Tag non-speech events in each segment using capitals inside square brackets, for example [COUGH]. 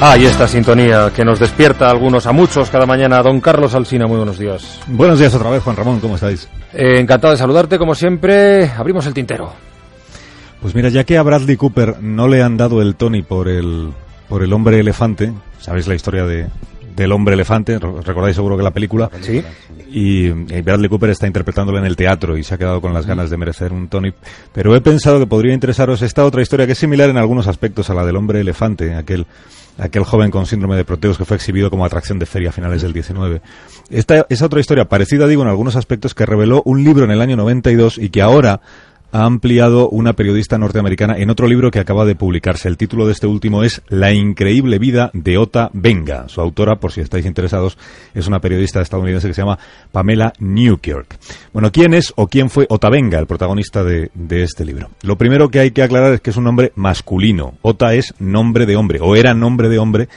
Ah, y esta sintonía que nos despierta a algunos, a muchos cada mañana. Don Carlos Alsina, muy buenos días. Buenos días otra vez, Juan Ramón, ¿cómo estáis? Eh, encantado de saludarte, como siempre. Abrimos el tintero. Pues mira, ya que a Bradley Cooper no le han dado el Tony por el, por el hombre elefante, ¿sabéis la historia de, del hombre elefante? Recordáis seguro que la película. Sí. Y, y Bradley Cooper está interpretándolo en el teatro y se ha quedado con las ganas de merecer un Tony. Pero he pensado que podría interesaros esta otra historia que es similar en algunos aspectos a la del hombre elefante, aquel aquel joven con síndrome de Proteus que fue exhibido como atracción de feria a finales del 19. Esta es otra historia parecida, digo, en algunos aspectos que reveló un libro en el año 92 y que ahora ha ampliado una periodista norteamericana en otro libro que acaba de publicarse. El título de este último es La increíble vida de Ota Benga. Su autora, por si estáis interesados, es una periodista estadounidense que se llama Pamela Newkirk. Bueno, ¿quién es o quién fue Ota Benga, el protagonista de, este libro? Lo primero que hay que aclarar es que es un nombre masculino. Ota es nombre de hombre, o era nombre de hombre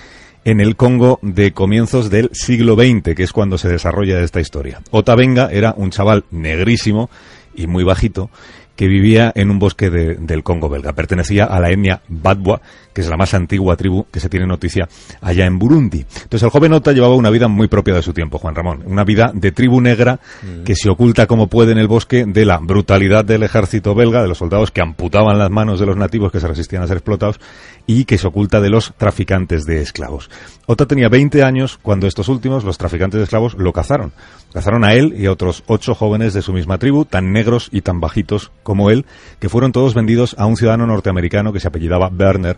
en el Congo de comienzos del siglo XX, que es cuando se desarrolla esta historia. Ota Benga era un chaval negrísimo y muy bajito que vivía en un bosque de, del Congo belga. Pertenecía a la etnia Badwa, que es la más antigua tribu que se tiene noticia allá en Burundi. Entonces el joven Ota llevaba una vida muy propia de su tiempo, Juan Ramón. Una vida de tribu negra que se oculta como puede en el bosque de la brutalidad del ejército belga, de los soldados que amputaban las manos de los nativos que se resistían a ser explotados y que se oculta de los traficantes de esclavos. Ota tenía 20 años cuando estos últimos, los traficantes de esclavos, lo cazaron. Cazaron a él y a otros ocho jóvenes de su misma tribu, tan negros y tan bajitos como él, que fueron todos vendidos a un ciudadano norteamericano que se apellidaba Werner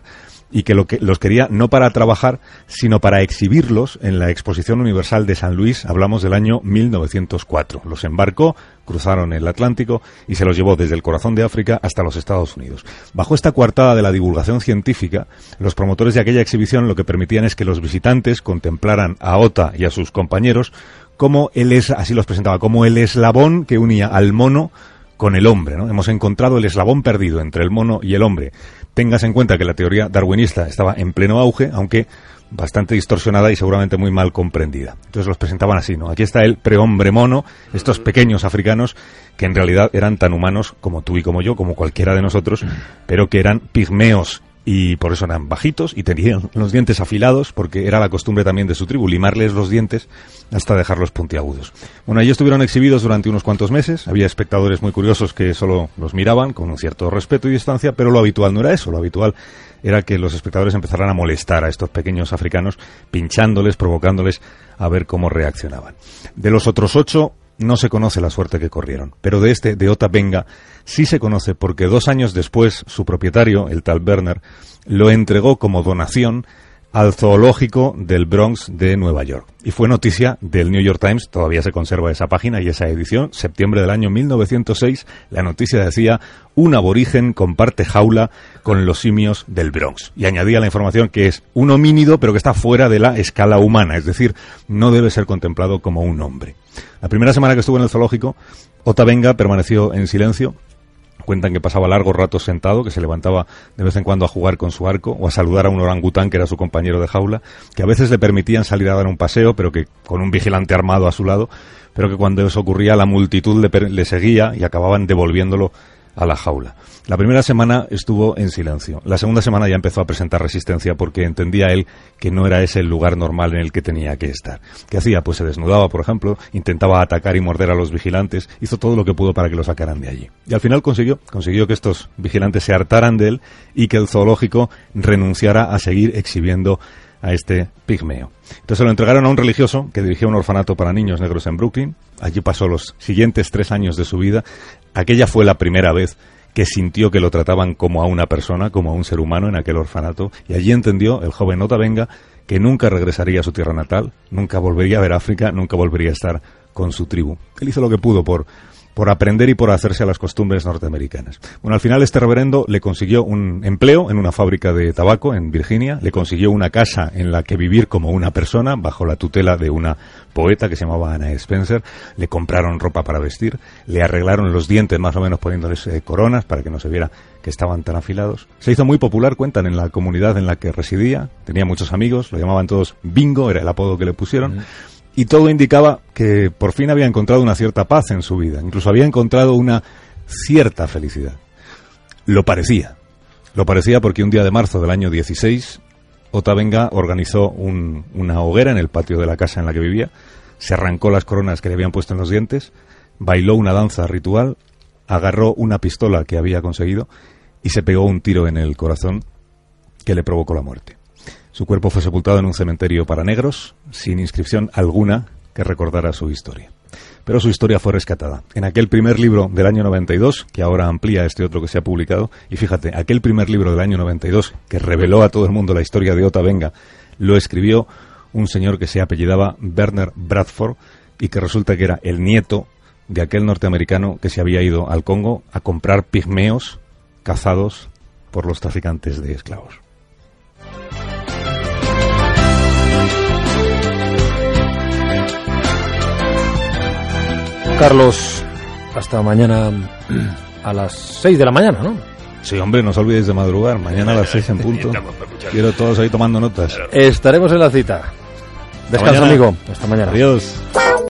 y que, lo que los quería no para trabajar, sino para exhibirlos en la Exposición Universal de San Luis, hablamos del año 1904. Los embarcó, cruzaron el Atlántico y se los llevó desde el corazón de África hasta los Estados Unidos. Bajo esta coartada de la divulgación científica, los promotores de aquella exhibición lo que permitían es que los visitantes contemplaran a Ota y a sus compañeros como él es, así los presentaba, como el eslabón que unía al mono con el hombre. ¿no? Hemos encontrado el eslabón perdido entre el mono y el hombre. Tengas en cuenta que la teoría darwinista estaba en pleno auge, aunque bastante distorsionada y seguramente muy mal comprendida. Entonces los presentaban así, ¿no? Aquí está el prehombre mono, estos pequeños africanos que en realidad eran tan humanos como tú y como yo, como cualquiera de nosotros, pero que eran pigmeos y por eso eran bajitos y tenían los dientes afilados porque era la costumbre también de su tribu limarles los dientes hasta dejarlos puntiagudos. Bueno, ellos estuvieron exhibidos durante unos cuantos meses, había espectadores muy curiosos que solo los miraban con un cierto respeto y distancia, pero lo habitual no era eso, lo habitual era que los espectadores empezaran a molestar a estos pequeños africanos pinchándoles, provocándoles a ver cómo reaccionaban. De los otros ocho, no se conoce la suerte que corrieron, pero de este, de Ota Benga, sí se conoce porque dos años después su propietario, el tal Werner, lo entregó como donación al zoológico del Bronx de Nueva York. Y fue noticia del New York Times, todavía se conserva esa página y esa edición, septiembre del año 1906, la noticia decía, un aborigen comparte jaula con los simios del Bronx. Y añadía la información que es un homínido, pero que está fuera de la escala humana, es decir, no debe ser contemplado como un hombre. La primera semana que estuvo en el zoológico, Ota Benga permaneció en silencio, Cuentan que pasaba largos ratos sentado, que se levantaba de vez en cuando a jugar con su arco o a saludar a un orangután que era su compañero de jaula, que a veces le permitían salir a dar un paseo, pero que con un vigilante armado a su lado, pero que cuando eso ocurría la multitud le, le seguía y acababan devolviéndolo a la jaula. La primera semana estuvo en silencio. La segunda semana ya empezó a presentar resistencia porque entendía él que no era ese el lugar normal en el que tenía que estar. ¿Qué hacía? Pues se desnudaba, por ejemplo, intentaba atacar y morder a los vigilantes, hizo todo lo que pudo para que lo sacaran de allí. Y al final consiguió, consiguió que estos vigilantes se hartaran de él y que el zoológico renunciara a seguir exhibiendo a este pigmeo. Entonces se lo entregaron a un religioso que dirigía un orfanato para niños negros en Brooklyn. Allí pasó los siguientes tres años de su vida. Aquella fue la primera vez que sintió que lo trataban como a una persona, como a un ser humano en aquel orfanato, y allí entendió el joven Nota Venga que nunca regresaría a su tierra natal, nunca volvería a ver África, nunca volvería a estar con su tribu. Él hizo lo que pudo por por aprender y por hacerse a las costumbres norteamericanas. Bueno, al final este reverendo le consiguió un empleo en una fábrica de tabaco en Virginia, le consiguió una casa en la que vivir como una persona bajo la tutela de una poeta que se llamaba Anna Spencer, le compraron ropa para vestir, le arreglaron los dientes más o menos poniéndoles eh, coronas para que no se viera que estaban tan afilados. Se hizo muy popular, cuentan, en la comunidad en la que residía, tenía muchos amigos, lo llamaban todos Bingo, era el apodo que le pusieron y todo indicaba que por fin había encontrado una cierta paz en su vida, incluso había encontrado una cierta felicidad. Lo parecía. Lo parecía porque un día de marzo del año 16 Otavenga organizó una hoguera en el patio de la casa en la que vivía, se arrancó las coronas que le habían puesto en los dientes, bailó una danza ritual, agarró una pistola que había conseguido y se pegó un tiro en el corazón que le provocó la muerte. Su cuerpo fue sepultado en un cementerio para negros, sin inscripción alguna que recordara su historia. Pero su historia fue rescatada. En aquel primer libro del año 92, que ahora amplía este otro que se ha publicado, y fíjate, aquel primer libro del año 92, que reveló a todo el mundo la historia de Ota Venga, lo escribió un señor que se apellidaba Werner Bradford y que resulta que era el nieto de aquel norteamericano que se había ido al Congo a comprar pigmeos cazados por los traficantes de esclavos. Carlos, hasta mañana a las 6 de la mañana, ¿no? Sí, hombre, no os olvidéis de madrugar. Mañana a las 6 en [LAUGHS] punto. Quiero todos ahí tomando notas. Estaremos en la cita. Descansa, amigo. Hasta mañana. Adiós.